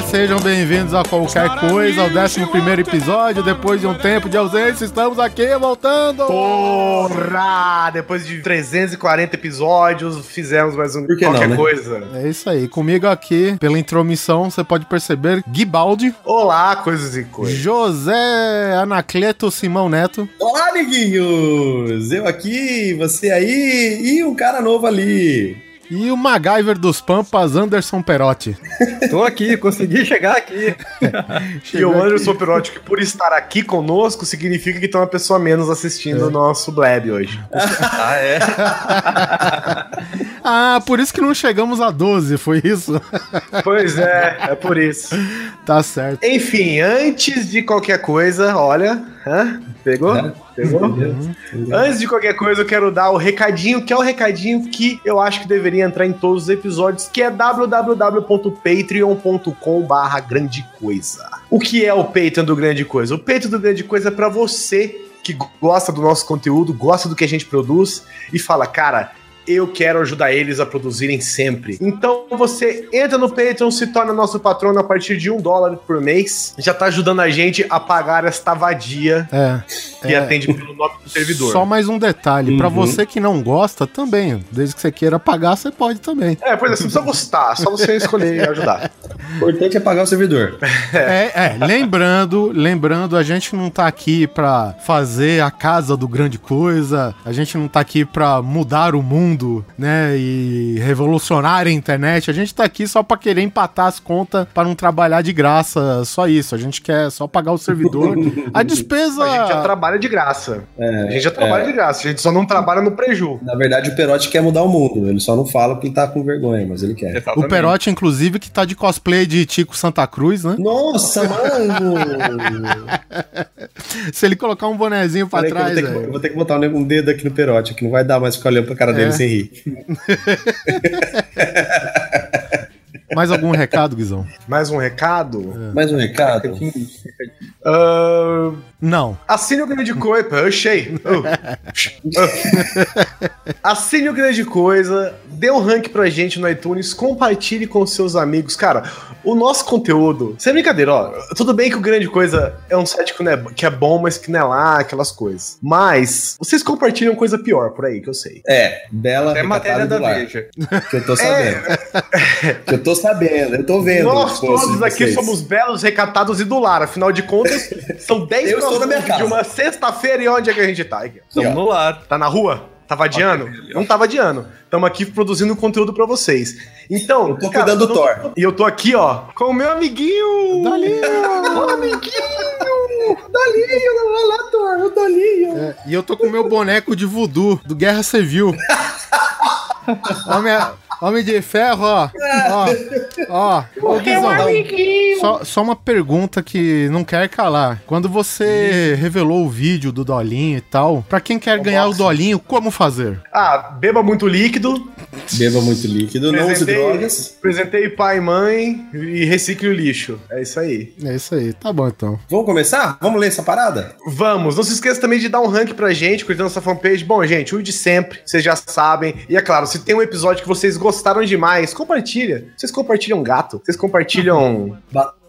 Sejam bem-vindos a qualquer coisa, ao 11 episódio. Depois de um tempo de ausência, estamos aqui voltando. Porra! Depois de 340 episódios, fizemos mais um qualquer não, né? coisa. É isso aí. Comigo aqui, pela intromissão, você pode perceber Guibaldi, Olá, coisas e coisas. José Anacleto Simão Neto. Olá, amiguinhos! Eu aqui, você aí e um cara novo ali. E o MacGyver dos Pampas, Anderson Perotti. Tô aqui, consegui chegar aqui. E o Anderson Perotti, que por estar aqui conosco, significa que tem uma pessoa menos assistindo o nosso Blab hoje. Ah, é? Ah, por isso que não chegamos a 12, foi isso? Pois é, é por isso. tá certo. Enfim, antes de qualquer coisa, olha. Hã? Pegou? Pegou? Antes de qualquer coisa, eu quero dar o recadinho, que é o recadinho que eu acho que deveria entrar em todos os episódios, que é www.patreon.com barra grande coisa. O que é o Patreon do Grande Coisa? O Patreon do Grande Coisa é pra você que gosta do nosso conteúdo, gosta do que a gente produz e fala, cara, eu quero ajudar eles a produzirem sempre. Então você entra no Patreon, se torna nosso patrono a partir de um dólar por mês. Já tá ajudando a gente a pagar esta vadia É. que é, atende pelo nome do servidor. Só mais um detalhe, pra Uhum. você que não gosta também, desde que você queira pagar, você pode também. É, pois é, você não precisa gostar, só você escolher e ajudar. O importante é pagar o servidor. É, é, lembrando, lembrando, a gente não tá aqui pra fazer a casa do grande coisa, a gente não tá aqui pra mudar o mundo, né, e revolucionar a internet, a gente tá aqui só pra querer empatar as contas pra não trabalhar de graça, só isso, a gente quer só pagar o servidor. A despesa... A gente já trabalha de graça. É, A gente já trabalha de graça, a gente só não trabalha no preju. Na verdade, o Perotti quer mudar o mundo. Ele só não fala porque tá com vergonha, mas ele quer. O Perotti, inclusive, que tá de cosplay de Tico Santa Cruz, né? Nossa, mano! Se ele colocar um bonezinho pra que eu vou trás, ter que- eu velho. vou ter que botar um dedo aqui no Perotti, que não vai dar mais ficar olhando pra cara dele É. sem rir. Mais algum recado, Guizão? Mais um recado? Mais um recado? Ah, Não. Assine o Grande Coisa. Puxei. Oh. Assine o Grande Coisa. Dê um rank pra gente no iTunes. Compartilhe com seus amigos. Cara, o nosso conteúdo. Sem brincadeira, ó. Tudo bem que o Grande Coisa é um site que, não é, que é bom, mas que não é lá, aquelas coisas. Mas vocês compartilham coisa pior por aí, que eu sei. É, bela É matéria da lar, Veja. Que eu tô sabendo. Que eu tô sabendo, eu tô vendo. Nós todos aqui vocês. somos belos, recatados e do lar. Afinal de contas, são 10 Eu na minha de casa. uma sexta-feira e onde é que a gente tá? Estamos no lar. Tá na rua? Tá vadiando? Não tá vadiando. Estamos aqui produzindo conteúdo pra vocês. Então, Eu tô cuidando do Thor. E eu tô aqui, ó, com o meu amiguinho. Dalinho! amiguinho. Dolinho, vai lá, Thor, o Dolinho. É, e eu tô com o meu boneco de voodoo do Guerra Civil. Homem, homem de ferro, ó. Ó, ó. Ô, Guizão, só, só uma pergunta que não quer calar. Quando você revelou o vídeo do Dolinho e tal, pra quem quer ganhar o Dolinho, como fazer? Ah, beba muito líquido. Beba muito líquido, não use drogas. apresentei pai e mãe e recicle o lixo. É isso aí. É isso aí, tá bom então. Vamos começar? Vamos ler essa parada? Vamos, não se esqueça também de dar um rank pra gente, curtindo nossa fanpage. Bom, gente, o de sempre, vocês já sabem. E é claro, se tem um episódio que vocês gostaram demais, compartilha. Vocês compartilham gato, vocês compartilham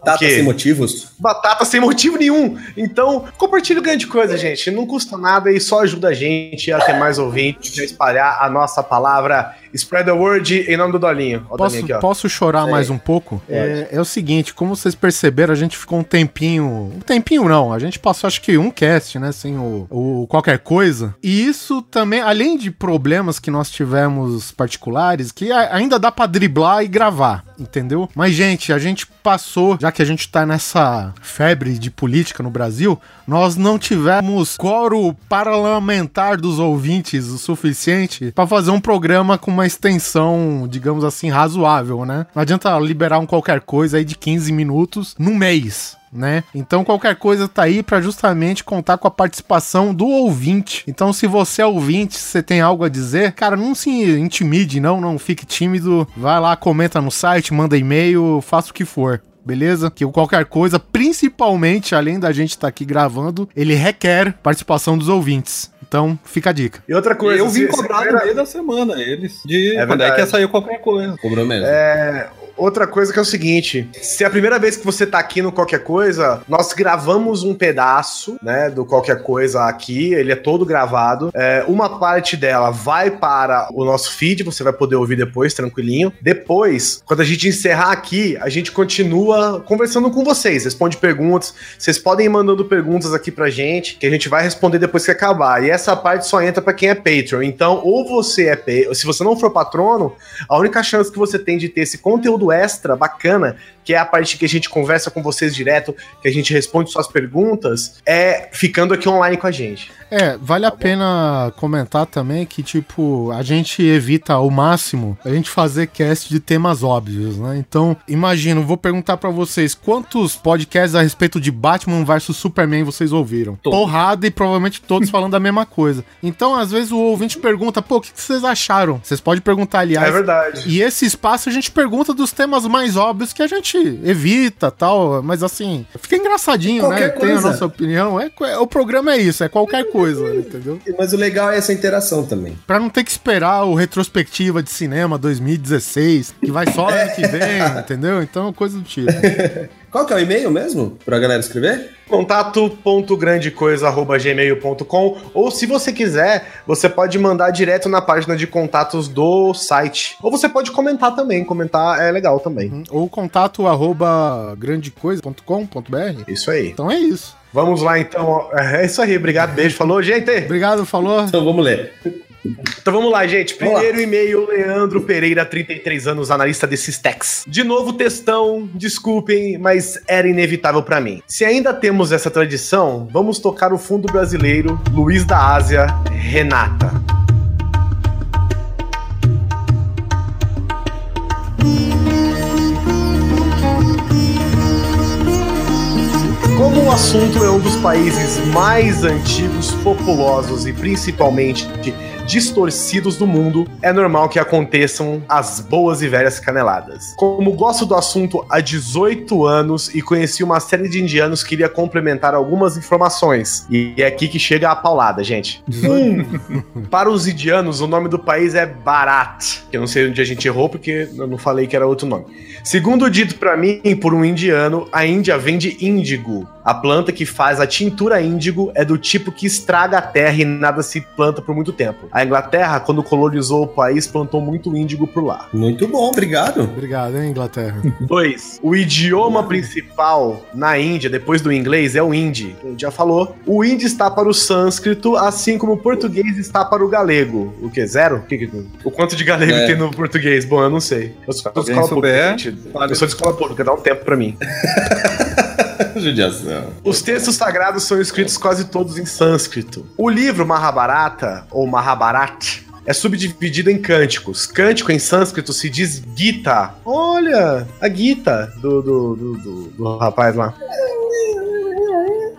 Batata sem motivos? batata sem motivo nenhum. Então, compartilha grande coisa, gente. Não custa nada e só ajuda a gente a ter mais ouvintes, a espalhar a nossa palavra. Spread the word em nome do Dolinho. Ó, Posso, aqui, ó. posso chorar mais um pouco? É, é o seguinte, como vocês perceberam, a gente ficou um tempinho. Um tempinho não, a gente passou acho que um cast, né? Sem o, o qualquer coisa. E isso também, além de problemas que nós tivemos particulares, que ainda dá pra driblar e gravar, entendeu? Mas, gente, a gente passou, já que a gente tá nessa febre de política no Brasil, nós não tivemos coro parlamentar dos ouvintes o suficiente pra fazer um programa com uma extensão, digamos assim, razoável, né? Não adianta liberar um qualquer coisa aí de 15 minutos num mês. né? Então qualquer coisa tá aí pra justamente contar com a participação do ouvinte. Então se você é ouvinte, você tem algo a dizer, cara, não se intimide, não, não fique tímido. Vai lá, comenta no site, manda e-mail, faça o que for. Beleza? Que qualquer coisa, principalmente além da gente estar tá aqui gravando, ele requer participação dos ouvintes. Então, fica a dica. E outra coisa, eu vim cobrar no meio da semana eles. De É quando é que verdade. ia sair qualquer coisa. Cobrou mesmo. É, outra coisa que é o seguinte: se é a primeira vez que você tá aqui no Qualquer Coisa, nós gravamos um pedaço, né, do Qualquer Coisa aqui, ele é todo gravado. É, uma parte dela vai para o nosso feed, você vai poder ouvir depois, tranquilinho. Depois, quando a gente encerrar aqui, a gente continua conversando com vocês, responde perguntas. Vocês podem ir mandando perguntas aqui pra gente, que a gente vai responder depois que acabar. E essa parte só entra pra quem é Patreon. Então, ou você é se você não for patrono, a única chance que você tem de ter esse conteúdo extra bacana, que é a parte que a gente conversa com vocês direto, que a gente responde suas perguntas, é ficando aqui online com a gente. É, vale a pena comentar também que, tipo, a gente evita ao máximo a gente fazer cast de temas óbvios, né? Então, imagino, vou perguntar pra vocês quantos podcasts a respeito de Batman vs Superman vocês ouviram? Todos. Porrada e provavelmente todos falando da mesma coisa. Então, às vezes o ouvinte pergunta, pô, o que que vocês acharam? Vocês podem perguntar, aliás. é verdade. E esse espaço a gente pergunta dos temas mais óbvios que a gente evita tal, mas assim, fica engraçadinho, Qualquer né? Tem a coisa. nossa opinião. É, é- o programa é isso, é qualquer coisa, entendeu? Mas o legal é essa interação também. Pra não ter que esperar o retrospectiva de cinema 2016, que vai só ano que vem, entendeu? Então, coisa do tipo. Qual que é o e-mail mesmo? Pra galera escrever? contato.grandecoisa.gmail.com ou se você quiser, você pode mandar direto na página de contatos do site. Ou você pode comentar também, comentar é legal também. Ou contato arroba grandecoisa.com.br. Isso aí. Então é isso. Vamos lá então. É isso aí, obrigado, beijo, falou, gente. Obrigado, falou. Então vamos ler. Então vamos lá, gente. Primeiro e-mail, Leandro Pereira, 33 anos, analista desses techs. De novo, textão, desculpem, mas era inevitável pra mim. Se ainda temos essa tradição, vamos tocar o fundo brasileiro, Luiz da Ásia, Renata. Como o assunto é um dos países mais antigos, populosos e principalmente distorcidos do mundo, é normal que aconteçam as boas e velhas caneladas. Como gosto do assunto há 18 anos e conheci uma série de indianos, queria complementar algumas informações. E é aqui que chega a paulada, gente. Um, para os indianos, o nome do país é Bharat. Que eu não sei onde a gente errou, porque eu não falei que era outro nome. Segundo dito pra mim por um indiano, a Índia vem de índigo. A planta que faz a tintura índigo é do tipo que estraga a terra e nada se planta por muito tempo. A Inglaterra, quando colonizou o país, plantou muito índigo por lá. Muito bom, obrigado. Obrigado, hein, Inglaterra. 2. O idioma principal na Índia, depois do inglês, é o hindi. A gente já falou. O hindi está para o sânscrito, assim como o português está para o galego. O que? Zero? O, que o quanto de galego É. tem no português? Bom, eu não sei. Eu sou de escola pública, souber, gente. Eu sou de escola pública, dá um tempo pra mim. Judiação. Os textos sagrados são escritos quase todos em sânscrito. O livro Mahabharata, ou Mahabharat, é subdividido em cânticos. Cântico em sânscrito se diz Gita. Olha, a Gita do, do, do, do- do rapaz lá.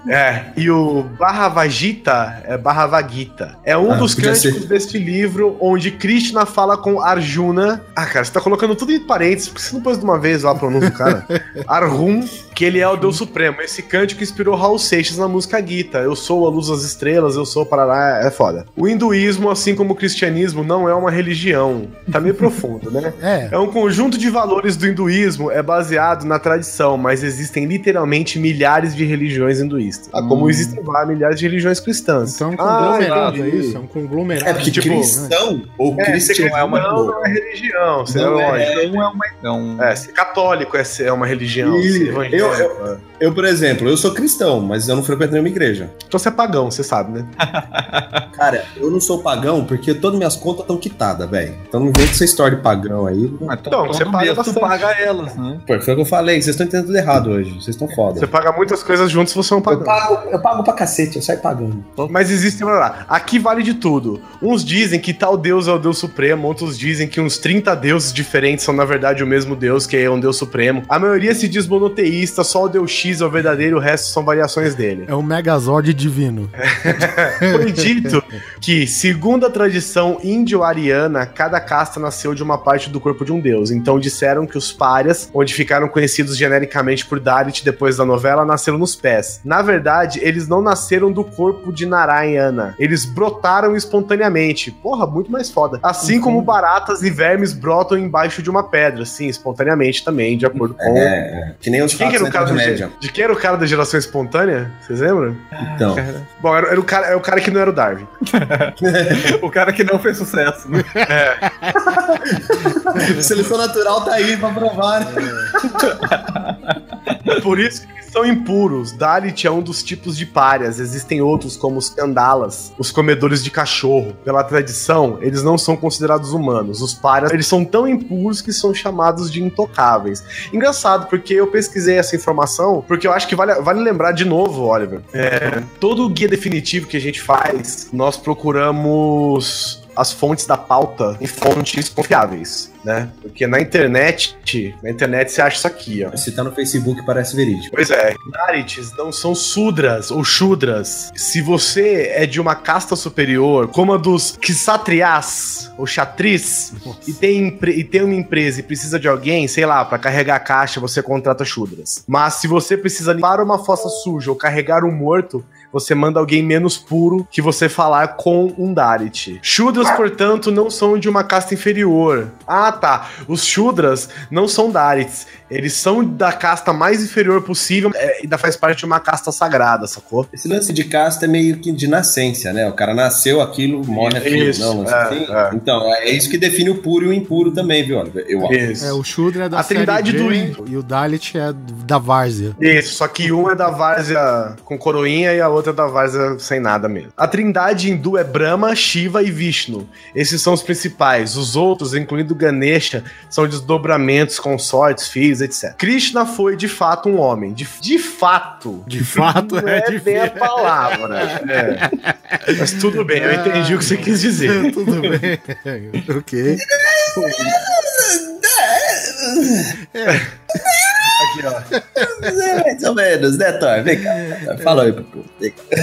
É, e o Bharavagita é Bharavagita. É um Ah, dos cânticos ser. deste livro onde Krishna fala com Arjuna. Ah, cara, você tá colocando tudo em parênteses, porque você não pôs de uma vez lá a pronúncia cara. Arjun, que ele é o Deus Supremo. Esse cântico inspirou Raul Seixas na música Gita. Eu sou a luz das estrelas, eu sou o Parará, é foda. O hinduísmo, assim como o cristianismo, não é uma religião. Tá meio profundo, né? É, É um conjunto de valores do hinduísmo, é baseado na tradição, mas existem literalmente milhares de religiões hinduístas. Ah, como existem várias milhares de religiões cristãs. então é um Ah, conglomerado, é entendi. isso? É um conglomerado. É porque tipo, cristão ou É, cristiano é uma- não é religião, você é Não é. lógico. Não é uma. É um... É, ser católico é, ser- é uma religião. Ser evangélico, eu- é. Eu, por exemplo, eu sou cristão, mas eu não frequento nenhuma igreja. Então você é pagão, você sabe, né? Cara, eu não sou pagão porque todas minhas contas estão quitadas, velho. Então não vem com essa história de pagão aí. Mas Então, você paga mês tu paga elas, né? Pô, foi o que eu falei, vocês estão entendendo tudo errado hoje. Vocês estão foda. Você paga muitas coisas juntos se você é um Eu pagão. pago, eu pago pra cacete, eu saio pagando. Mas existe, olha lá, aqui vale de tudo. Uns dizem que tal deus é o deus supremo, outros dizem que uns 30 deuses diferentes são na verdade o mesmo deus, que é um deus supremo. A maioria se diz monoteísta cientista, só o Deus X é o verdadeiro, o resto são variações dele. É o Megazord divino. Foi dito que, segundo a tradição índio-ariana, cada casta nasceu de uma parte do corpo de um deus. Então disseram que os párias, onde ficaram conhecidos genericamente por Dalit depois da novela, nasceram nos pés. Na verdade, eles não nasceram do corpo de Narayana. Eles brotaram espontaneamente. Porra, muito mais foda. Assim como baratas e vermes brotam embaixo de uma pedra, sim, espontaneamente também, de acordo com. É, que nem os quem que era o cara média. De quem era o cara da geração espontânea? Vocês lembram? Então, Bom, era, era o cara, é o cara que não era o Darwin. O cara que não fez sucesso. Né? seleção natural tá aí pra provar. né? Por isso que eles são impuros. Dalit é um dos tipos de párias. Existem outros, como os candalas, os comedores de cachorro. Pela tradição, eles não são considerados humanos. Os párias, eles são tão impuros que são chamados de intocáveis. Engraçado, porque eu pesquisei essa informação, porque eu acho que vale, vale lembrar de novo, Oliver. É, todo o guia definitivo que a gente faz, nós procuramos as fontes da pauta em fontes confiáveis, né? Porque na internet, na internet você acha isso aqui, ó. Se tá no Facebook, parece verídico. Pois é, Darites não são sudras ou shudras. Se você é de uma casta superior, como a dos Kshatriyas ou Chatris, e tem, e tem uma empresa e precisa de alguém, sei lá, pra carregar a caixa, você contrata shudras. Mas se você precisa limpar uma fossa suja ou carregar um morto, você manda alguém menos puro que você falar com um Dalit. Shudras, portanto, não são de uma casta inferior. Ah, tá. Os Shudras não são Dalits. Eles são da casta mais inferior possível é, e ainda faz parte de uma casta sagrada, sacou? Esse lance de casta é meio que de nascença, né? O cara nasceu aquilo, morre aquilo. Isso, não, lance é, assim. é. Então, é isso que define o puro e o impuro também, viu, Oliver? Eu acho. Isso. É, o Shudra é da A trindade do e o Dalit é da Várzea. Isso, só que um é da várzea com coroinha e a outra é da várzea sem nada mesmo. A trindade hindu é Brahma, Shiva e Vishnu. Esses são os principais. Os outros, incluindo Ganesha, são desdobramentos, consortes, filhos, etc. Krishna foi de fato um homem. De, de fato. De fato, Não é, é, de bem a palavra. é. Mas tudo bem, eu entendi o que você quis dizer. Tudo bem. ok. Aqui, ó. É, mais ou menos, né, Thor? Vem cá. Thor, Fala aí, Pupu. Vem cá.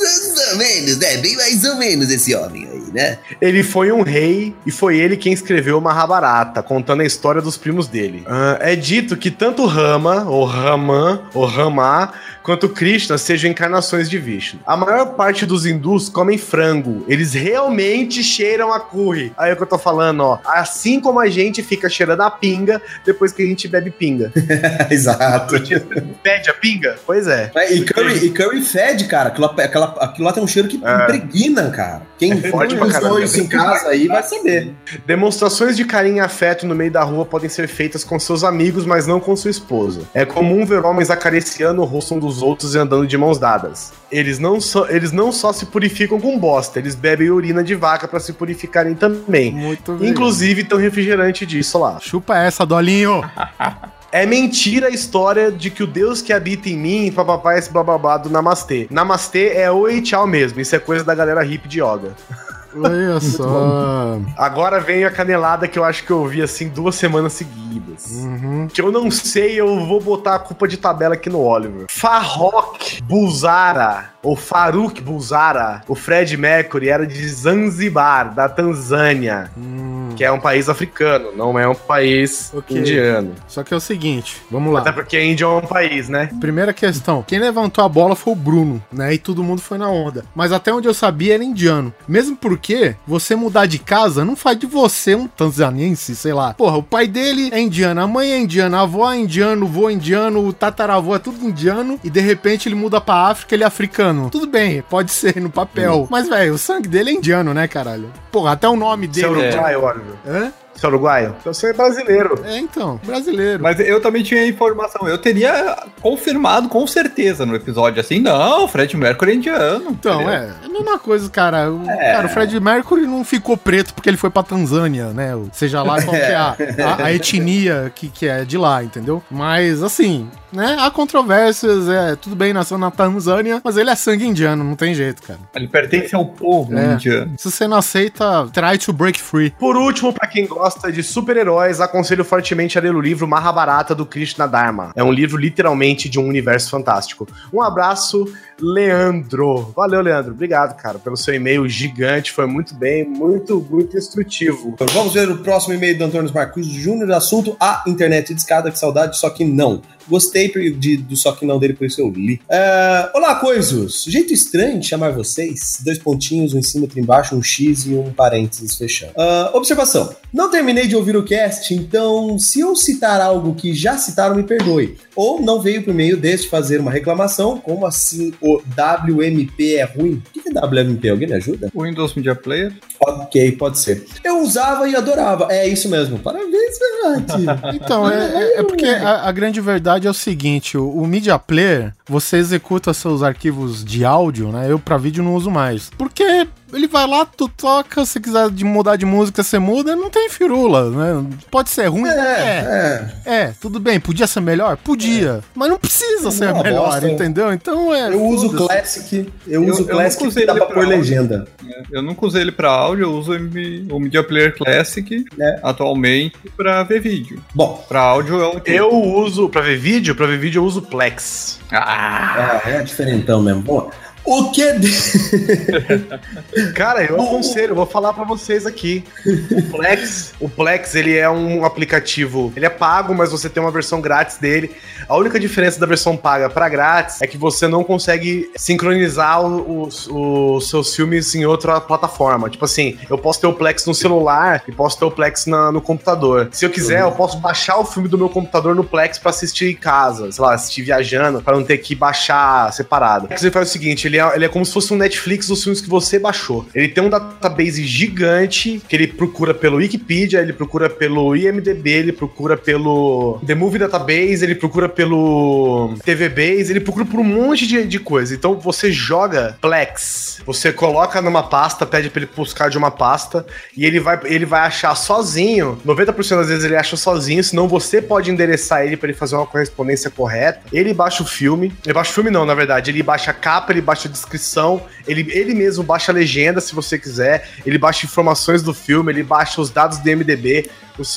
Mais ou menos, né? Bem mais ou menos esse homem né? Ele foi um rei e foi ele quem escreveu Mahabharata, contando a história dos primos dele. Ah, é dito que tanto Rama, ou Raman, ou Rama, quanto Krishna sejam encarnações de Vishnu. A maior parte dos hindus comem frango. Eles realmente cheiram a curry. Aí é o que eu tô falando, ó. Assim como a gente fica cheirando a pinga depois que a gente bebe pinga. Exato. Pede a pinga? Pois é. É, E curry, e curry fede, cara. Aquilo, lá- aquela, aquilo lá tem um cheiro que É. impregna, cara. Quem É forte pra caramba. isso em casa aí vai saber. Demonstrações de carinho e afeto no meio da rua podem ser feitas com seus amigos, mas não com sua esposa. É comum ver homens acariciando o rosto um dos outros e andando de mãos dadas. Eles não, só, eles não só se purificam com bosta, eles bebem urina de vaca pra se purificarem também. Muito bem. Inclusive tem um refrigerante disso lá. Chupa essa, Dolinho. É mentira a história de que o Deus que habita em mim, papapá, esse bababá do Namastê. Namastê é oi tchau mesmo, isso é coisa da galera hippie de yoga. Olha só. Agora vem a canelada que eu acho que eu ouvi assim duas semanas seguidas. Uhum. Que eu não sei, eu vou botar a culpa de tabela aqui no Oliver. Farrokh Bulzara, ou Faruk Bulzara, o Fred Mercury era de Zanzibar, da Tanzânia, Hum. Que é um país africano, não é um país Ok. indiano. Só que é o seguinte, vamos Até lá. porque a Índia é um país, né? Primeira questão, quem levantou a bola foi o Bruno, né? E todo mundo foi na onda. Mas até onde eu sabia era indiano. Mesmo porque você mudar de casa não faz de você um tanzaniense, sei lá. Porra, o pai dele é indiano, a mãe é indiana, a avó é indiano, o vô é indiano, o tataravô é tudo indiano. E de repente ele muda pra África, ele é africano. Tudo bem, pode ser no papel. Mas, velho, o sangue dele é indiano, né, caralho? Porra, até o nome Você é dele. uruguaio, Oliver? Você é uruguaio? Então você é brasileiro. É, então, brasileiro. Mas eu também tinha informação. Eu teria confirmado com certeza no episódio assim. Não, Fred Mercury é indiano. Então, entendeu? é, é a mesma coisa, cara. O, É. Cara, o Fred Mercury não ficou preto porque ele foi pra Tanzânia, né? O- Seja lá qual que é a, a- a etnia que, que é de lá, entendeu? Mas, assim, né? Há controvérsias, é, tudo bem, nasceu na Tanzânia, mas ele é sangue indiano, não tem jeito, cara. Ele pertence ao povo É. indiano. Se você não aceita, try to break free. Por último, pra quem gosta gosta de super-heróis, aconselho fortemente a ler o livro Mahabharata do Krishna Dharma. É um livro literalmente de um universo fantástico. Um abraço, Leandro. Valeu, Leandro. Obrigado, cara, pelo seu e-mail gigante. Foi muito bem, muito, muito instrutivo. Então, vamos ver o próximo e-mail do Antônio Marcos Júnior. Assunto: a internet de escada, que saudade, só que não. Gostei de, do só que não dele, por isso eu li. É, olá, coisos! Jeito estranho de chamar vocês. Dois pontinhos, um em cima, outro embaixo, um X e um parênteses fechando. Uh, observação. Não terminei de ouvir o cast, então se eu citar algo que já citaram, me perdoe. Ou não veio por meio deste fazer uma reclamação, como assim o WMP é ruim? O que é WMP? Alguém me ajuda? Windows Media Player. Ok, pode ser. Eu usava e adorava. É isso mesmo. Parabéns, Ferrati. Então, é, é, é porque a, a grande verdade é o seguinte: o, o Media Player, você executa seus arquivos de áudio, né? Eu pra vídeo não uso mais. Porque ele vai lá, tu toca, se quiser de mudar de música, você muda, não tem firula, né? Pode ser ruim? É, é. É, tudo bem, podia ser melhor? Podia. Mas não precisa ser melhor, bosta. entendeu? Então é. Eu uso foda-se. Classic, eu Eu- uso eu Classic que dá ele pra pôr legenda. Eu nunca usei ele pra áudio, eu uso o o Media Player Classic É. atualmente pra ver vídeo. Bom, Pra áudio é um Eu uso, pra ver vídeo, pra ver vídeo eu uso Plex. Ah, é, é diferentão mesmo. Bom, o que. de- Cara, eu aconselho, eu vou falar pra vocês aqui. O Plex, o Plex, ele é um aplicativo, ele é pago, mas você tem uma versão grátis dele. A única diferença da versão paga pra grátis é que você não consegue sincronizar os, os seus filmes em outra plataforma. Tipo assim, eu posso ter o Plex no celular e posso ter o Plex na- no computador. Se eu quiser, eu posso baixar o filme do meu computador no Plex pra assistir em casa, sei lá, assistir viajando, pra não ter que baixar separado. O Plex ele faz o seguinte, ele é, ele é como se fosse um Netflix dos filmes que você baixou. Ele tem um database gigante que ele procura pelo Wikipedia, ele procura pelo IMDB, ele procura pelo The Movie Database, ele procura pelo TV Base, ele procura por um monte de, de coisa. Então você joga Plex, você coloca numa pasta, pede pra ele buscar de uma pasta e ele vai, ele vai achar sozinho. 90% das vezes ele acha sozinho, senão você pode endereçar ele pra ele fazer uma correspondência correta. Ele baixa o filme, ele baixa o filme não, na verdade, ele baixa a capa, ele baixa a descrição, ele, ele mesmo baixa a legenda se você quiser, ele baixa informações do filme, ele baixa os dados do MDB,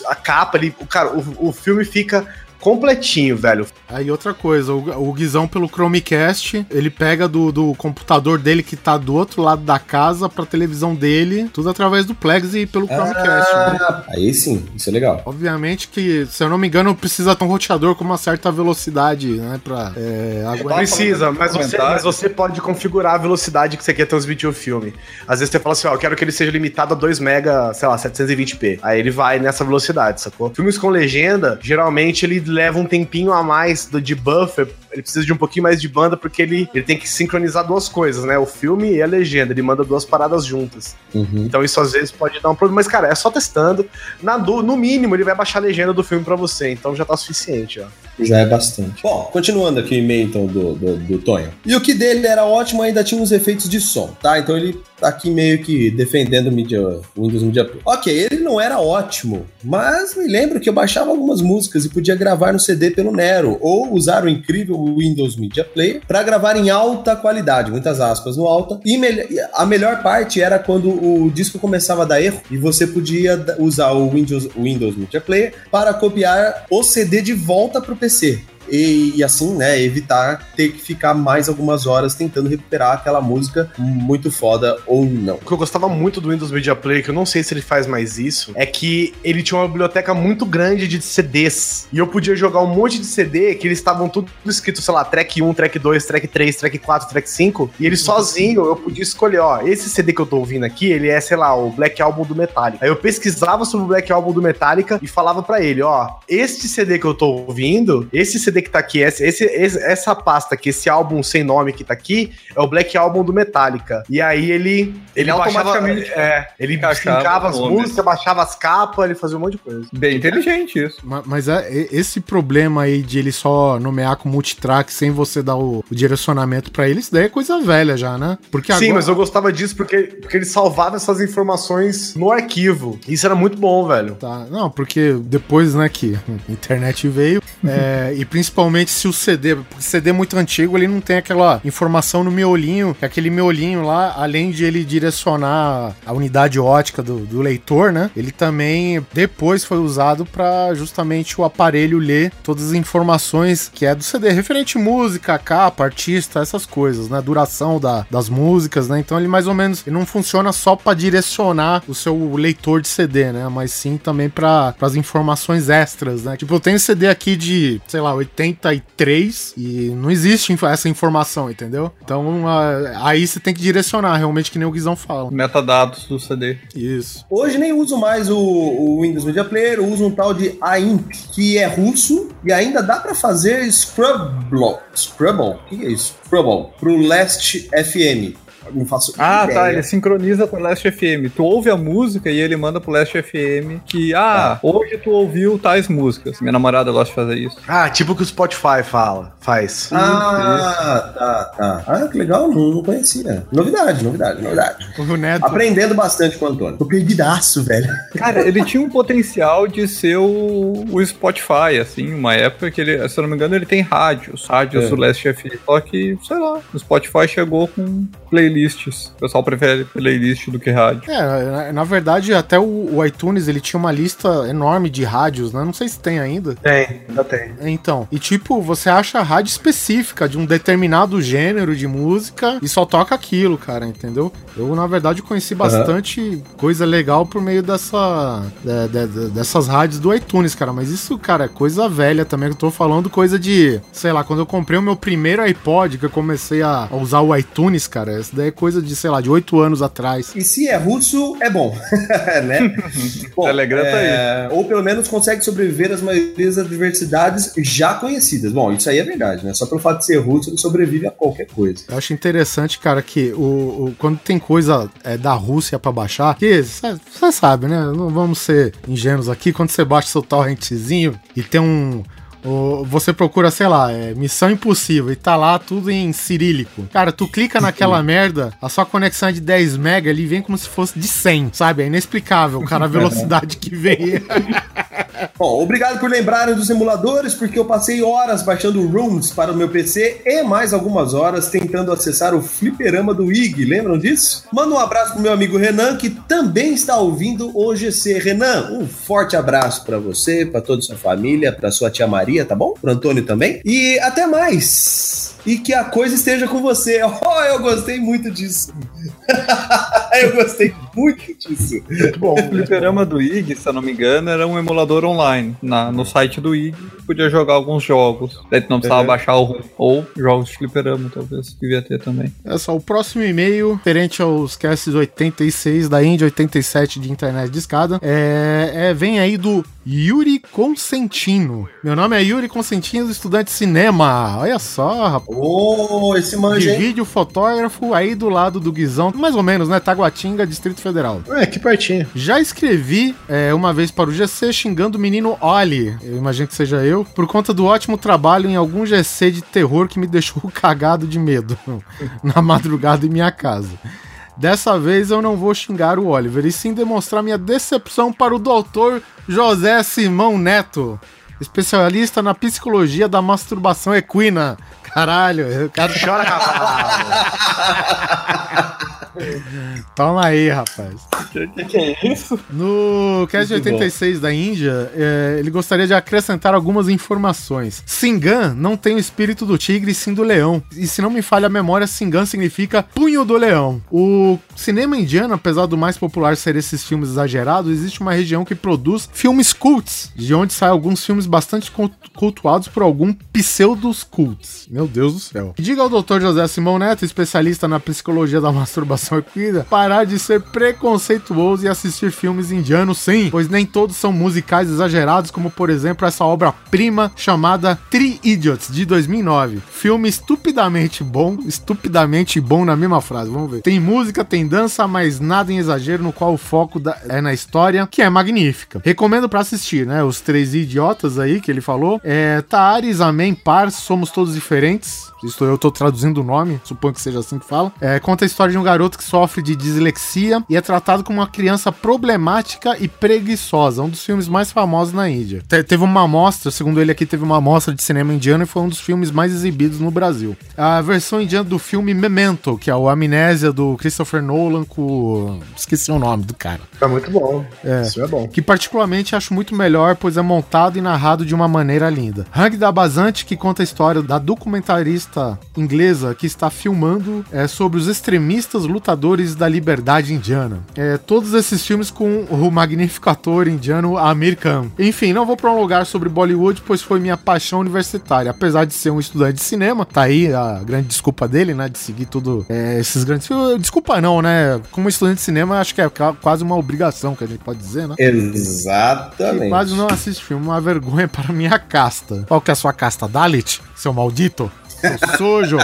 a capa, ele, o cara, o, o filme fica completinho, velho. Aí outra coisa, o, o Guizão pelo Chromecast, ele pega do, do computador dele que tá do outro lado da casa pra televisão dele, tudo através do Plex e pelo Chromecast. né? Ah, aí sim, isso é legal. Obviamente que, se eu não me engano, precisa ter um roteador com uma certa velocidade, né? Pra é, aguentar. Precisa, mas você, mas você pode configurar a velocidade que você quer transmitir o filme. Às vezes você fala assim, ó, eu quero que ele seja limitado a 2 mega, sei lá, 720p. Aí ele vai nessa velocidade, sacou? Filmes com legenda, geralmente ele leva um tempinho a mais do, de buffer, ele precisa de um pouquinho mais de banda porque ele, ele tem que sincronizar duas coisas, né? O filme e a legenda, ele manda duas paradas juntas. Uhum. Então isso às vezes pode dar um problema, mas cara, é só testando. Na, do- no mínimo ele vai baixar a legenda do filme pra você, então já tá suficiente, ó. Já é bastante. Bom, continuando aqui o e-mail então do, do, do Tonho. E o que dele era ótimo, ainda tinha uns efeitos de som, tá? Então ele tá aqui meio que defendendo o Media, Windows Media Player. Ok, ele não era ótimo, mas me lembro que eu baixava algumas músicas e podia gravar no CD pelo Nero, ou usar o incrível Windows Media Player para gravar em alta qualidade, muitas aspas no alta. E mel- a melhor parte era quando o disco começava a dar erro e você podia usar o Windows, Windows Media Player para copiar o CD de volta para o PC. E, e assim, né, evitar ter que ficar mais algumas horas tentando recuperar aquela música muito foda ou não. O que eu gostava muito do Windows Media Player, que eu não sei se ele faz mais isso, é que ele tinha uma biblioteca muito grande de CDs. E eu podia jogar um monte de CD que eles estavam tudo escrito, sei lá, track 1, track 2, track 3, track 4, track 5. E ele sozinho, eu podia escolher, ó, esse CD que eu tô ouvindo aqui, ele é, sei lá, o Black Album do Metallica. Aí eu pesquisava sobre o Black Album do Metallica e falava pra ele, ó, este CD que eu tô ouvindo, esse CD que tá aqui, esse, esse- essa pasta aqui, esse álbum sem nome que tá aqui, é o Black Album do Metallica. E aí ele ele automaticamente baixava, é, ele encaixava sincava as músicas, baixava as capas, ele fazia um monte de coisa. bem inteligente isso. Ma- Mas é, esse problema aí de ele só nomear com multitrack sem você dar o, o direcionamento pra ele, isso daí é coisa velha já, né? Porque Sim, agora... mas eu gostava disso porque, porque ele salvava essas informações no arquivo. Isso era muito bom, velho. Tá, não, porque depois, né, que a internet veio, é, e Principalmente se o CD, porque CD muito antigo, ele não tem aquela informação no miolinho, que aquele miolinho lá, além de ele direcionar a unidade ótica do, do leitor, né? Ele também depois foi usado para justamente o aparelho ler todas as informações que é do CD, referente música, capa, artista, essas coisas, né? Duração da, das músicas, né? Então ele mais ou menos ele não funciona só para direcionar o seu leitor de CD, né? Mas sim também para as informações extras, né? Tipo, eu tenho CD aqui de, sei lá, 83 e não existe essa informação, entendeu? Então a- aí você tem que direcionar, realmente, que nem o Guizão fala. Metadados do CD. Isso. Hoje nem uso mais o, o Windows Media Player, uso um tal de AIMP, que é russo e ainda dá pra fazer Scrubble. Scrubble? O que é isso? Scrubble. Pro Last FM. Não faço Ah, ideia. tá. Ele sincroniza com o Last FM. Tu ouve a música e ele manda pro Last FM que, ah, hoje tu ouviu tais músicas. Minha namorada gosta de fazer isso. Ah, tipo o que o Spotify fala, faz. Ah, tá, tá. Ah, que legal, não, não conhecia. Novidade, novidade, novidade. O Neto. Aprendendo bastante com o Antônio. Tô perdidaço, velho. Cara, ele tinha um potencial de ser o, o Spotify, assim, uma época que ele, se eu não me engano, ele tem rádios, rádios É. do Last FM. Só que, sei lá, o Spotify chegou com playlists. O pessoal prefere playlist do que rádio. É, na, na verdade, até o, o iTunes ele tinha uma lista enorme de rádios, né? Não sei se tem ainda. Tem, ainda tem. Então, e tipo, você acha a rádio específica de um determinado gênero de música e só toca aquilo, cara, entendeu? Eu, na verdade, conheci bastante coisa legal por meio dessa, de- de- de- dessas rádios do iTunes, cara. Mas isso, cara, é coisa velha também. que Eu tô falando coisa de, sei lá, quando eu comprei o meu primeiro iPod, que eu comecei a, a usar o iTunes, cara, isso daí é coisa de, sei lá, de oito anos atrás. E se é russo, é bom, né? Bom, Telegram tá é, Ou pelo menos consegue sobreviver às maiorias das adversidades já conhecidas. Bom, isso aí é verdade, né? Só pelo fato de ser russo, ele sobrevive a qualquer coisa. Eu acho interessante, cara, que o, o- quando tem coisa é, da Rússia pra baixar, que você sabe, né? Não vamos ser ingênuos aqui. Quando você baixa seu torrentzinho e tem um. O- você procura, sei lá, é, Missão Impossível e tá lá tudo em cirílico. Cara, tu clica naquela merda, a sua conexão é de 10 mega ali vem como se fosse de 100, sabe? É inexplicável, cara, a velocidade que vem. Bom, obrigado por lembrarem dos emuladores, porque eu passei horas baixando rooms para o meu PC e mais algumas horas tentando acessar o fliperama do IG. Lembram disso? Manda um abraço pro meu amigo Renan, que também está ouvindo o GC. Renan, um forte abraço para você, para toda a sua família, para sua tia Maria, tá bom? Pro Antônio também. E até mais! E que a coisa esteja com você. Oh, eu gostei muito disso. eu gostei muito disso. Muito bom. O fliperama do IG, se eu não me engano, era um emulador online. Na, no site do IG, podia jogar alguns jogos. Daí tu não precisava Uhum. baixar o ROM. Ou jogos de fliperama, talvez. Devia ter também. É só o próximo e-mail, referente aos casts 86 da Indy, 87 de internet de escada, é, é- vem aí do Yuri Consentino. Meu nome é Yuri Consentino, estudante de cinema. Olha só, rapaz. Ô, esse De manja, hein? vídeo fotógrafo aí do lado do Guizão, mais ou menos, né? Taguatinga, Distrito Federal. É, que pertinho. Já escrevi é, uma vez para o GC xingando o menino Oli, eu imagino que seja eu, por conta do ótimo trabalho em algum GC de terror que me deixou cagado de medo na madrugada em minha casa. Dessa vez eu não vou xingar o Oliver, e sim demonstrar minha decepção para o doutor José Simão Neto, especialista na psicologia da masturbação equina. Caralho, o cara Chora, cavalo. toma aí, rapaz. Que que é isso? No cast 86 da Índia, é, ele gostaria de acrescentar algumas informações. Singan não tem o espírito do tigre, sim do leão. E se não me falha a memória, Singan significa punho do leão. O cinema indiano, apesar do mais popular ser esses filmes exagerados, existe uma região que produz filmes cults, de onde saem alguns filmes bastante cult- cultuados por algum pseudos cults. Meu Deus do céu. Diga ao Dr. José Simão Neto, especialista na psicologia da masturbação equina, parar de ser preconceituoso e assistir filmes indianos sim, pois nem todos são musicais exagerados, como por exemplo essa obra-prima chamada Three Idiots, de 2009. Filme estupidamente bom, estupidamente bom na mesma frase, vamos ver. Tem música, tem dança, mas nada em exagero, no qual o foco da- é na história, que é magnífica. Recomendo pra assistir, né? Os três idiotas aí que ele falou. É, Taares, Amém, Par, Somos Todos Diferentes. Isto eu tô traduzindo o nome, suponho que seja assim que fala. É, conta a história de um garoto que sofre de dislexia e é tratado como uma criança problemática e preguiçosa. Um dos filmes mais famosos na Índia. Te- teve uma amostra, segundo ele aqui, teve uma amostra de cinema indiano e foi um dos filmes mais exibidos no Brasil. A versão indiana do filme Memento, que é o Amnésia do Christopher Nolan com. Esqueci o nome do cara. Tá muito bom. É. Isso é bom. Que particularmente acho muito melhor, pois é montado e narrado de uma maneira linda. Hang da Bazante, que conta a história da documentarista inglesa que está filmando é, sobre os extremistas lutadores da liberdade indiana. É, todos esses filmes com o magnífico ator indiano Amir Khan. Enfim, não vou prolongar sobre Bollywood, pois foi minha paixão universitária. Apesar de ser um estudante de cinema, tá aí a grande desculpa dele, né, de seguir tudo é, esses grandes filmes. Desculpa não, né? Como estudante de cinema, acho que é quase uma obrigação que a gente pode dizer, né? Exatamente. Que quase não assiste filme, uma vergonha para minha casta. Qual que é a sua casta? Dalit? Seu maldito? Sujo.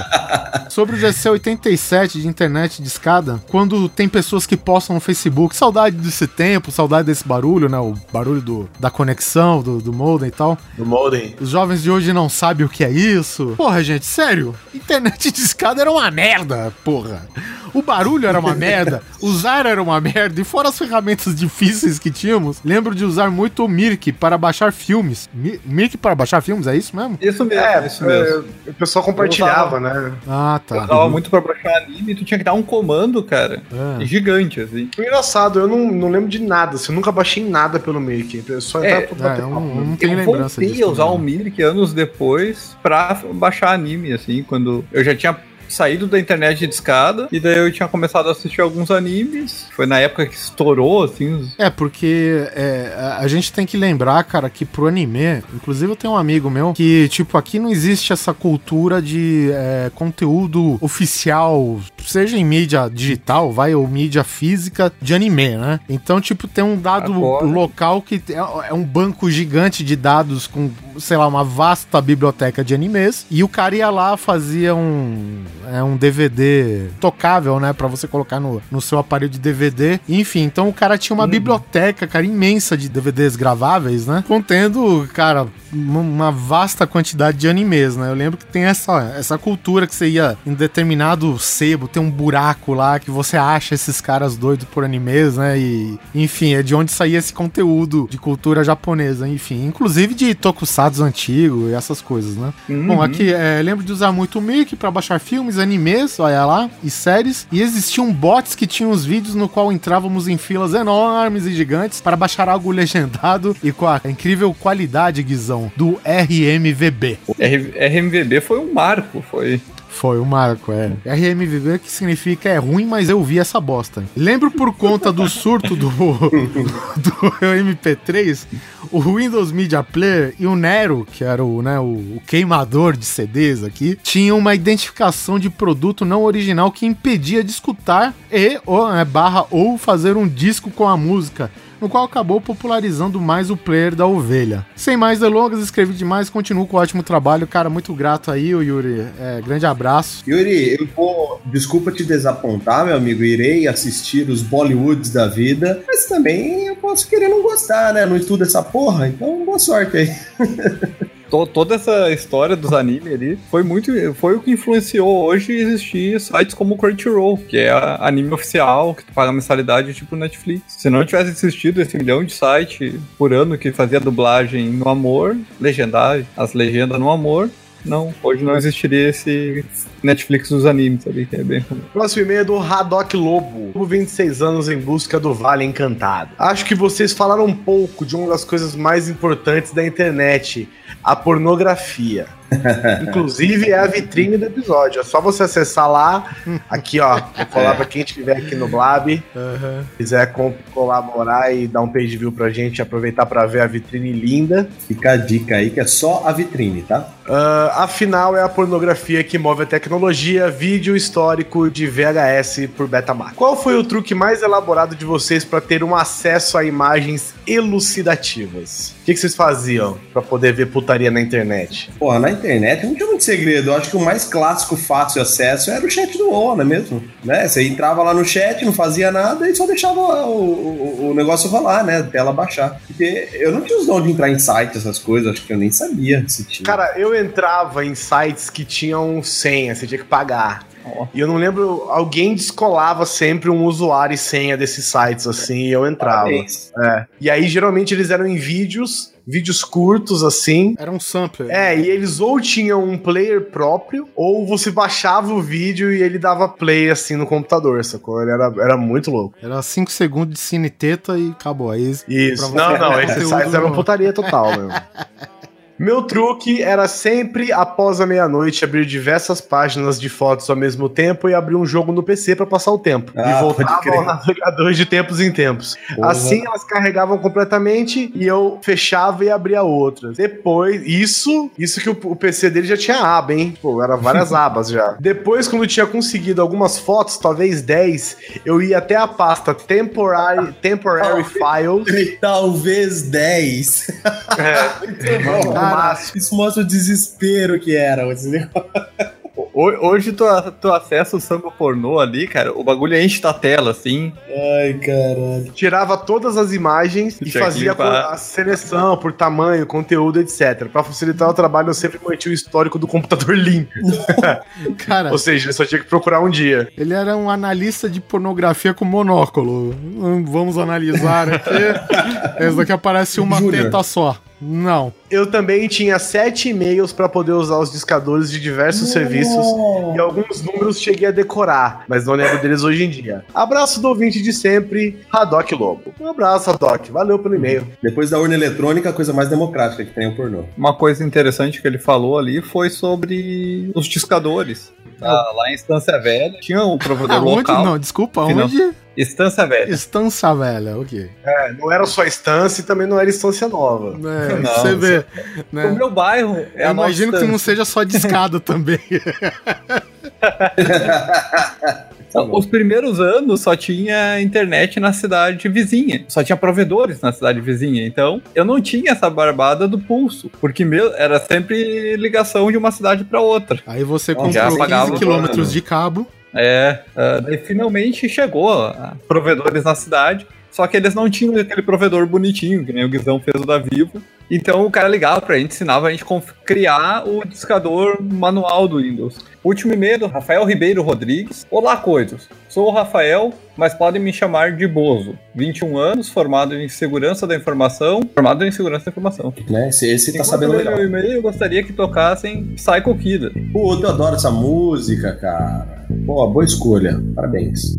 Sobre o GC87 de internet de escada, quando tem pessoas que postam no Facebook, saudade desse tempo, saudade desse barulho, né? O barulho do, da conexão, do, do modem e tal. Do Molden. Os jovens de hoje não sabem o que é isso. Porra, gente, sério. Internet de escada era uma merda, porra. O barulho era uma merda, usar era uma merda, e fora as ferramentas difíceis que tínhamos, lembro de usar muito o Mirk para baixar filmes. Mi- Mirk para baixar filmes, é isso mesmo? Isso mesmo, É, isso mesmo. é, o pessoal compartilhava, né? Ah, Eu tá. usava muito pra baixar anime, tu tinha que dar um comando, cara. É. Gigante, assim. Engraçado, eu não, não lembro de nada. Assim, eu nunca baixei nada pelo Make. Eu só É, entrava pra bater É, eu não, eu não tenho eu lembrança voltei disso. a usar não. o Mirk anos depois pra baixar anime, assim, quando eu já tinha saído da internet de escada e daí eu tinha começado a assistir alguns animes. Foi na época que estourou, assim. É, porque é, a- a gente tem que lembrar, cara, que pro anime, inclusive eu tenho um amigo meu que, tipo, aqui não existe essa cultura de é, conteúdo oficial, seja em mídia digital, vai, ou mídia física de anime, né? Então, tipo, tem um dado Agora. local que é, é um banco gigante de dados com, sei lá, uma vasta biblioteca de animes, e o cara ia lá, fazia um, é, um DVD tocável, né, Pra você colocar no, no seu aparelho de DVD. Enfim, então o cara tinha uma biblioteca, cara, imensa de DVDs graváveis, né? Contendo, cara, uma, vasta quantidade de animes, né? Eu lembro que tem essa, essa cultura que você ia em determinado sebo, tem um buraco lá que você acha esses caras doidos por animes, né? E, enfim, é de onde saía esse conteúdo de cultura japonesa, enfim. Inclusive de tokusatsu antigo e essas coisas, né? Bom, aqui, é, lembro de usar muito o Mirk pra baixar filmes, animes, olha lá, e séries. E existiam bots que tinham os vídeos no qual entrávamos em filas enormes e gigantes para baixar algo legendado e com a incrível qualidade, Guizão, do RMVB. R- RMVB foi um marco, foi... Foi o Marco, é. RMVB que significa é ruim, mas eu vi essa bosta. Lembro por conta do surto do, do MP3, o Windows Media Player e o Nero, que era o, né, o, queimador de CDs aqui, tinham uma identificação de produto não original que impedia de escutar e ou, né, barra ou fazer um disco com a música no qual acabou popularizando mais o player da ovelha. Sem mais delongas, escrevi demais, continuo com o ótimo trabalho. Cara, muito grato aí, o Yuri. É, grande abraço. Yuri, eu vou. Desculpa te desapontar, meu amigo. Irei assistir os Bollywoods da vida, mas também eu posso querer não gostar, né? Não estudo essa porra, então boa sorte aí. To- toda essa história dos animes ali foi muito foi o que influenciou hoje existir sites como Crunchyroll, que é a anime oficial, que tu paga mensalidade tipo Netflix. Se não tivesse existido esse milhão de site por ano que fazia dublagem no amor, legendagem, as legendas no amor, não, hoje não existiria esse Netflix dos animes, sabe? Que é bem. Próximo e-mail é do Haddock Lobo. Lobo, 26 anos em busca do Vale Encantado. Acho que vocês falaram um pouco de uma das coisas mais importantes da internet, a pornografia. Inclusive é a vitrine do episódio. É só você acessar lá. Aqui, ó. Vou falar pra quem estiver aqui no Blab. Quiser co- colaborar e dar um page view pra gente, aproveitar pra ver a vitrine linda. Fica a dica aí que é só a vitrine, tá? Ah, afinal, é a pornografia que move a tecnologia, vídeo histórico de VHS por Betamax. Qual foi o truque mais elaborado de vocês para ter um acesso a imagens elucidativas? O que, que vocês faziam para poder ver putaria na internet? Porra, na internet não tinha muito segredo. Eu acho que o mais clássico, fácil acesso era o chat do UOL, não é mesmo? Né? Você entrava lá no chat, não fazia nada e só deixava o, o, o negócio rolar, né? A tela baixar. Porque eu não tinha os dons de entrar em sites, essas coisas, acho que eu nem sabia se tinha. Cara, eu entrava em sites que tinham senha, você tinha que pagar. E eu não lembro, alguém descolava sempre um usuário e senha desses sites assim, e eu entrava. É. E aí geralmente eles eram em vídeos, vídeos curtos assim. Era um sampler. É, e eles ou tinham um player próprio, ou você baixava o vídeo e ele dava play assim no computador, sacou? Ele era, era muito louco. Era 5 segundos de cine teta e acabou. Aí, Isso. Não, não, esses sites eram putaria total, meu. Meu truque era sempre, após a meia-noite, abrir diversas páginas de fotos ao mesmo tempo e abrir um jogo no PC pra passar o tempo. Ah, e voltava ao navegador de tempos em tempos. Porra. Assim elas carregavam completamente e eu fechava e abria outras. Depois, isso, isso que o, o PC dele já tinha aba, hein? Pô, era várias abas já. Depois, quando eu tinha conseguido algumas fotos, talvez 10, eu ia até a pasta Temporary, temporary Files. Talvez 10. no máximo. Isso mostra o desespero que era. esse negócio. Ho- Hoje tu, tu acessa o samba pornô ali, cara, o bagulho enche da tela, assim. Ai, caralho. tirava todas as imagens e Tinha fazia a seleção por tamanho, conteúdo, etc. Pra facilitar o trabalho, eu sempre mantinha o histórico do computador limpo. Cara, Ou seja, eu só tinha que procurar um dia. ele era um analista de pornografia com monóculo. Vamos analisar aqui. Esse daqui aparece uma Júnior. teta só. Não. Eu também tinha sete e-mails pra poder usar os discadores de diversos serviços e alguns números cheguei a decorar, mas não lembro deles hoje em dia. Abraço do ouvinte de sempre, Haddock Lobo. Um abraço, Haddock. Valeu pelo e-mail. Depois da urna eletrônica, a coisa mais democrática que tem é o pornô. Uma coisa interessante que ele falou ali foi sobre os discadores. Ah, lá em Estância Velha tinha um provedor Aonde? local. Não, desculpa, não. onde? Estância Velha. Estância velha, ok. É, não era só instância e também não era instância nova. É, Não, você vê. O Né? meu bairro é Eu a nossa imagino que não estância. seja só de escada Os primeiros anos só tinha internet na cidade vizinha. Só tinha provedores na cidade vizinha. Então, eu não tinha essa barbada do pulso. Porque meu, era sempre ligação de uma cidade para outra. Aí você Já comprou pagava 15 o quilômetros de cabo. É, daí finalmente chegou a provedores na cidade. Só que eles não tinham aquele provedor bonitinho, que nem o Guizão fez o da Vivo. Então o cara ligava pra gente, ensinava a gente a criar o discador manual do Windows. Último e-mail do Rafael Ribeiro Rodrigues. Olá, coisas. Sou o Rafael, mas podem me chamar de Bozo. 21 anos, formado em segurança da informação. Formado em segurança da informação. Né? Esse, esse tá sabendo legal. leio meu e-mail, eu gostaria que tocassem Psycho Killer. Puta, eu adoro essa música, cara. Pô, boa escolha. Parabéns.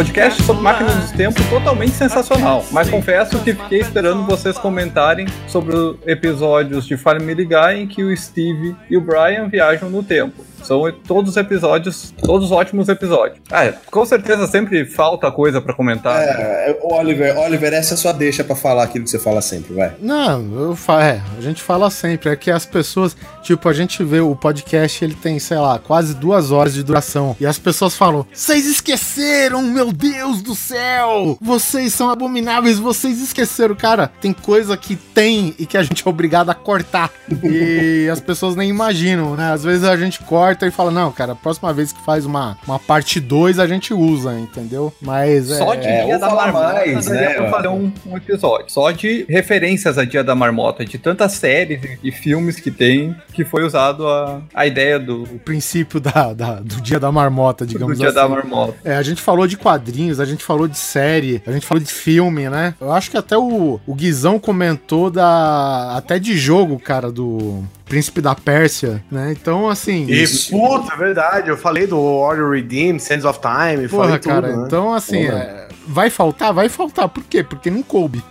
Podcast sobre máquinas do tempo totalmente sensacional, mas confesso que fiquei esperando vocês comentarem sobre os episódios de Family Guy em que o Steve e o Brian viajam no tempo. São todos os episódios, todos ótimos episódios. Ah, com certeza sempre falta coisa pra comentar. É, Oliver, Oliver, essa é a sua deixa pra falar aquilo que você fala sempre, vai. Não, eu fa é, a gente fala sempre, é que as pessoas, tipo, a gente vê o podcast, ele tem, sei lá, quase duas horas de duração, e as pessoas falam, vocês esqueceram, meu Deus do céu, vocês são abomináveis, vocês esqueceram, cara, tem coisa que tem e que a gente é obrigado a cortar, e as pessoas nem imaginam, né, às vezes a gente corta e fala, não, cara, a próxima vez que faz uma, uma parte 2 a gente usa, entendeu? Mas Só de é, Dia ou da Marmota mais, daria né, pra fazer um, um episódio. Só de referências a Dia da Marmota, de tantas séries e, filmes que tem, que foi usado a, a ideia do, o princípio da, da- do dia da marmota, do digamos Dia assim. da Marmota. É, a gente falou de quadrinhos, a gente falou de série, a gente falou de filme, né? Eu acho que até o, o Guizão comentou da. até de jogo, cara, do Príncipe da Pérsia, né? Então, assim. E, puta, é verdade. Eu falei do Warrior Redeem, Sands of Time, Porra, falei tudo, cara, né? então assim, é, vai faltar? Vai faltar. Por quê? Porque não coube.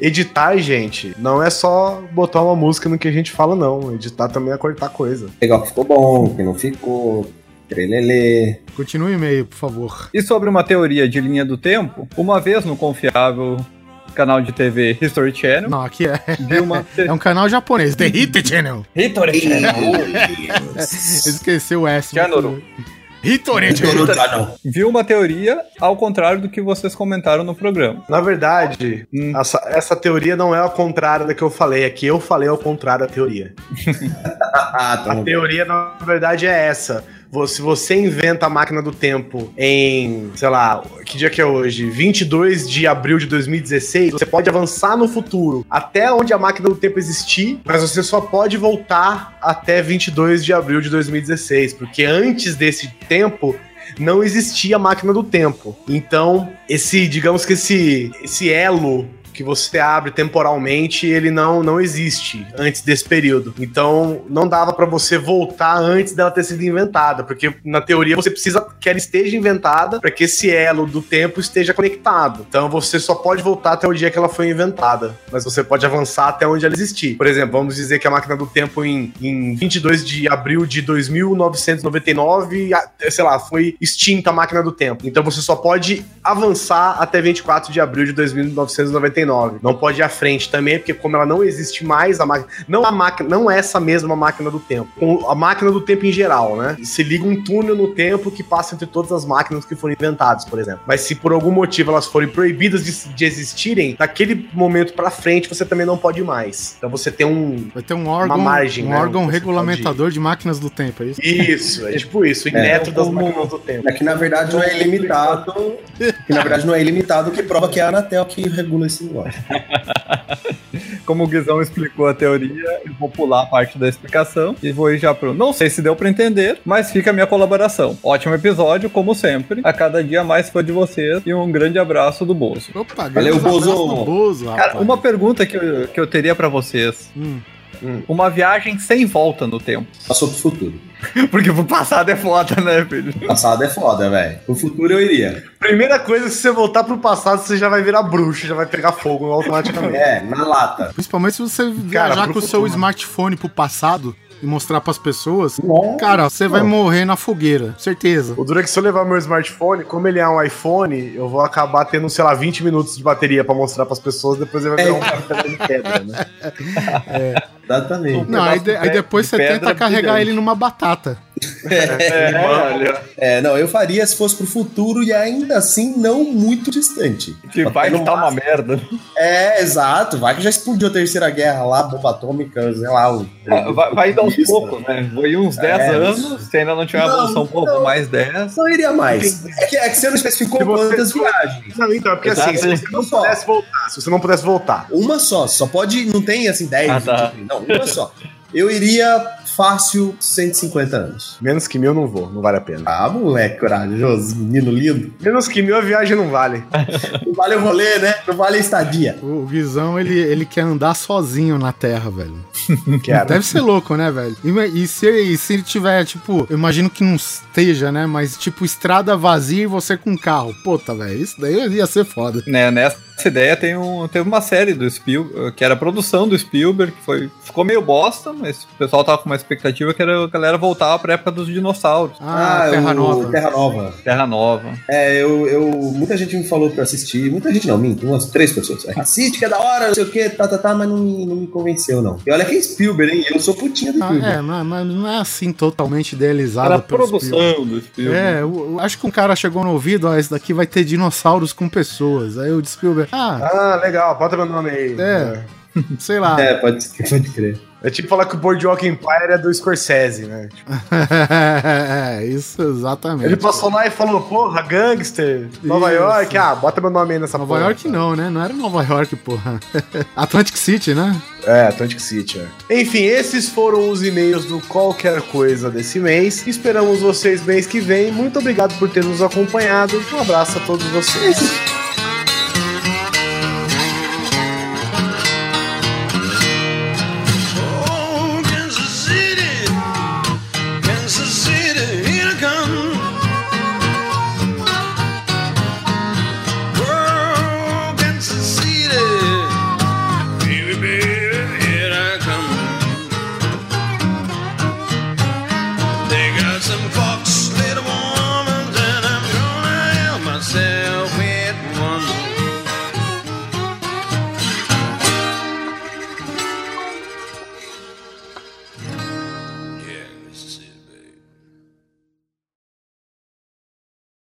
Editar, gente, não é só botar uma música no que a gente fala, não. Editar também é cortar coisa. Legal que ficou bom, que não ficou. Trelelê. Continue o e-mail, por favor. E sobre uma teoria de linha do tempo, uma vez no confiável canal de TV History Channel, Não, aqui é. uma É um canal japonês, The Hit Channel. History Channel. Esqueceu o S. Channel. Hitori Channel. Vi uma teoria ao contrário do que vocês comentaram no programa. Na verdade, Hum. essa, essa teoria não é ao contrário da que eu falei. Aqui eu falei ao contrário da teoria. Ah, tá A bom. teoria, na verdade, é essa. Se você inventa a máquina do tempo em, sei lá, que dia que é hoje? 22 de abril de 2016, você pode avançar no futuro até onde a máquina do tempo existir, mas você só pode voltar até 22 de abril de 2016, porque antes desse tempo não existia a máquina do tempo. Então, esse, digamos que esse, esse elo que você abre temporalmente, ele não, não existe antes desse período. Então, não dava pra você voltar antes dela ter sido inventada, porque na teoria você precisa que ela esteja inventada para que esse elo do tempo esteja conectado. Então, você só pode voltar até o dia que ela foi inventada, mas você pode avançar até onde ela existir. Por exemplo, vamos dizer que a máquina do tempo em, em 22 de abril de 2999, a- sei lá, foi extinta a máquina do tempo. Então, você só pode avançar até 24 de abril de 2999. Não pode ir à frente também, porque como ela não existe mais, a máquina. Não a máquina, não essa mesma máquina do tempo. Com a máquina do tempo em geral, né? Se liga um túnel no tempo que passa entre todas as máquinas que foram inventadas, por exemplo. Mas se por algum motivo elas forem proibidas de, de existirem, daquele momento pra frente você também não pode ir mais. Então você tem um. Vai ter um órgão, margem, um né, órgão regulamentador de máquinas do tempo, é isso? Isso, é tipo isso, o neto das máquinas do tempo. É que na verdade não é ilimitado. Que na verdade não é ilimitado, que prova que é a Anatel que regula esse negócio. Como o Guizão explicou a teoria, eu vou pular a parte da explicação e vou ir já pro. Não sei se deu pra entender, mas fica a minha colaboração. Ótimo episódio, como sempre. A cada dia mais fã de vocês e um grande abraço do Bozo. Opa, Valeu, Bozo. do Bozo, Cara, rapaz. uma pergunta que eu, que eu teria pra vocês. Hum. Uma viagem sem volta no tempo. Passou pro futuro. Porque pro passado é foda, né, filho? Passado é foda, velho. O futuro eu iria. Primeira coisa, se você voltar pro passado, você já vai virar bruxo, já vai pegar fogo automaticamente. É, na lata. Principalmente se você viajar pro com o seu smartphone pro passado e mostrar pras pessoas, Nossa. cara, você vai morrer na fogueira, certeza. O duro é que se eu levar meu smartphone, como ele é um iPhone, eu vou acabar tendo, sei lá, 20 minutos de bateria pra mostrar pras pessoas, depois ele vai virar um cartão de pedra, né? Exatamente. Não, aí, de- aí depois de você tenta carregar brilhante. ele numa batata. É. É, não, eu faria se fosse pro futuro e ainda assim não muito distante. Que vai que tá uma merda. É, exato. Vai que já explodiu a terceira guerra lá, bomba atômica, sei lá. O... Vai, vai dar uns Isso. poucos, né? Vou ir uns 10 É, anos, se ainda não tiver uma Não, evolução, não. vou mais 10. Não iria mais. É que, é que você não especificou Se você- quantas viagens. Não, então, é porque assim, se Exato. você não pudesse voltar, se você não pudesse voltar, Uma só, só pode. Não tem assim 10, Ah, tá. 20, não, uma só. Eu iria fácil 150 anos. menos que mil eu não vou, não vale a pena. Ah, moleque, corajoso, menino lindo. Menos que mil a viagem não vale. Não vale o rolê, né? Não vale a estadia. O Guizão, ele, ele quer andar sozinho na Terra, velho. Quero. Deve ser louco, né, velho? E, e se, e se ele tiver, tipo, eu imagino que não esteja, né? Mas, tipo, estrada vazia e você com carro. Puta, velho, isso daí ia ser foda. Né, nessa ideia tem um, teve uma série do Spielberg, que era a produção do Spielberg, que foi, ficou meio bosta, mas o pessoal tava com uma expectativa que era a galera voltar pra época dos dinossauros. Ah, Terra o Nova. Terra Nova. Terra Nova. É, eu, eu. Muita gente me falou pra assistir. Muita gente não, minto, umas três pessoas. É, Assiste, que é da hora, não sei o que, tá, tá, tá, mas não me, não me convenceu, não. E olha que é Spielberg, hein? Eu sou putinha do Ah, Spielberg. é, mas, mas não é assim totalmente idealizado Era a pelo Spielberg. produção do Spielberg. É, eu, eu acho que um cara chegou no ouvido, ó, esse daqui vai ter dinossauros com pessoas. Aí o Spielberg, ah, Ah, legal, bota meu nome aí. É. sei lá. É, pode, pode crer. É tipo falar que o Boardwalk Empire é do Scorsese, né? Tipo, é, isso exatamente. ele passou lá e falou, porra, gangster, Nova Isso. York, ah, bota meu nome aí nessa Nova porra. York não, né? Não era Nova York, porra. Atlantic City, né? É, Atlantic City, é. Enfim, esses foram os e-mails do Qualquer Coisa desse mês. Esperamos vocês mês que vem. Muito obrigado por ter nos acompanhado. Um abraço a todos vocês.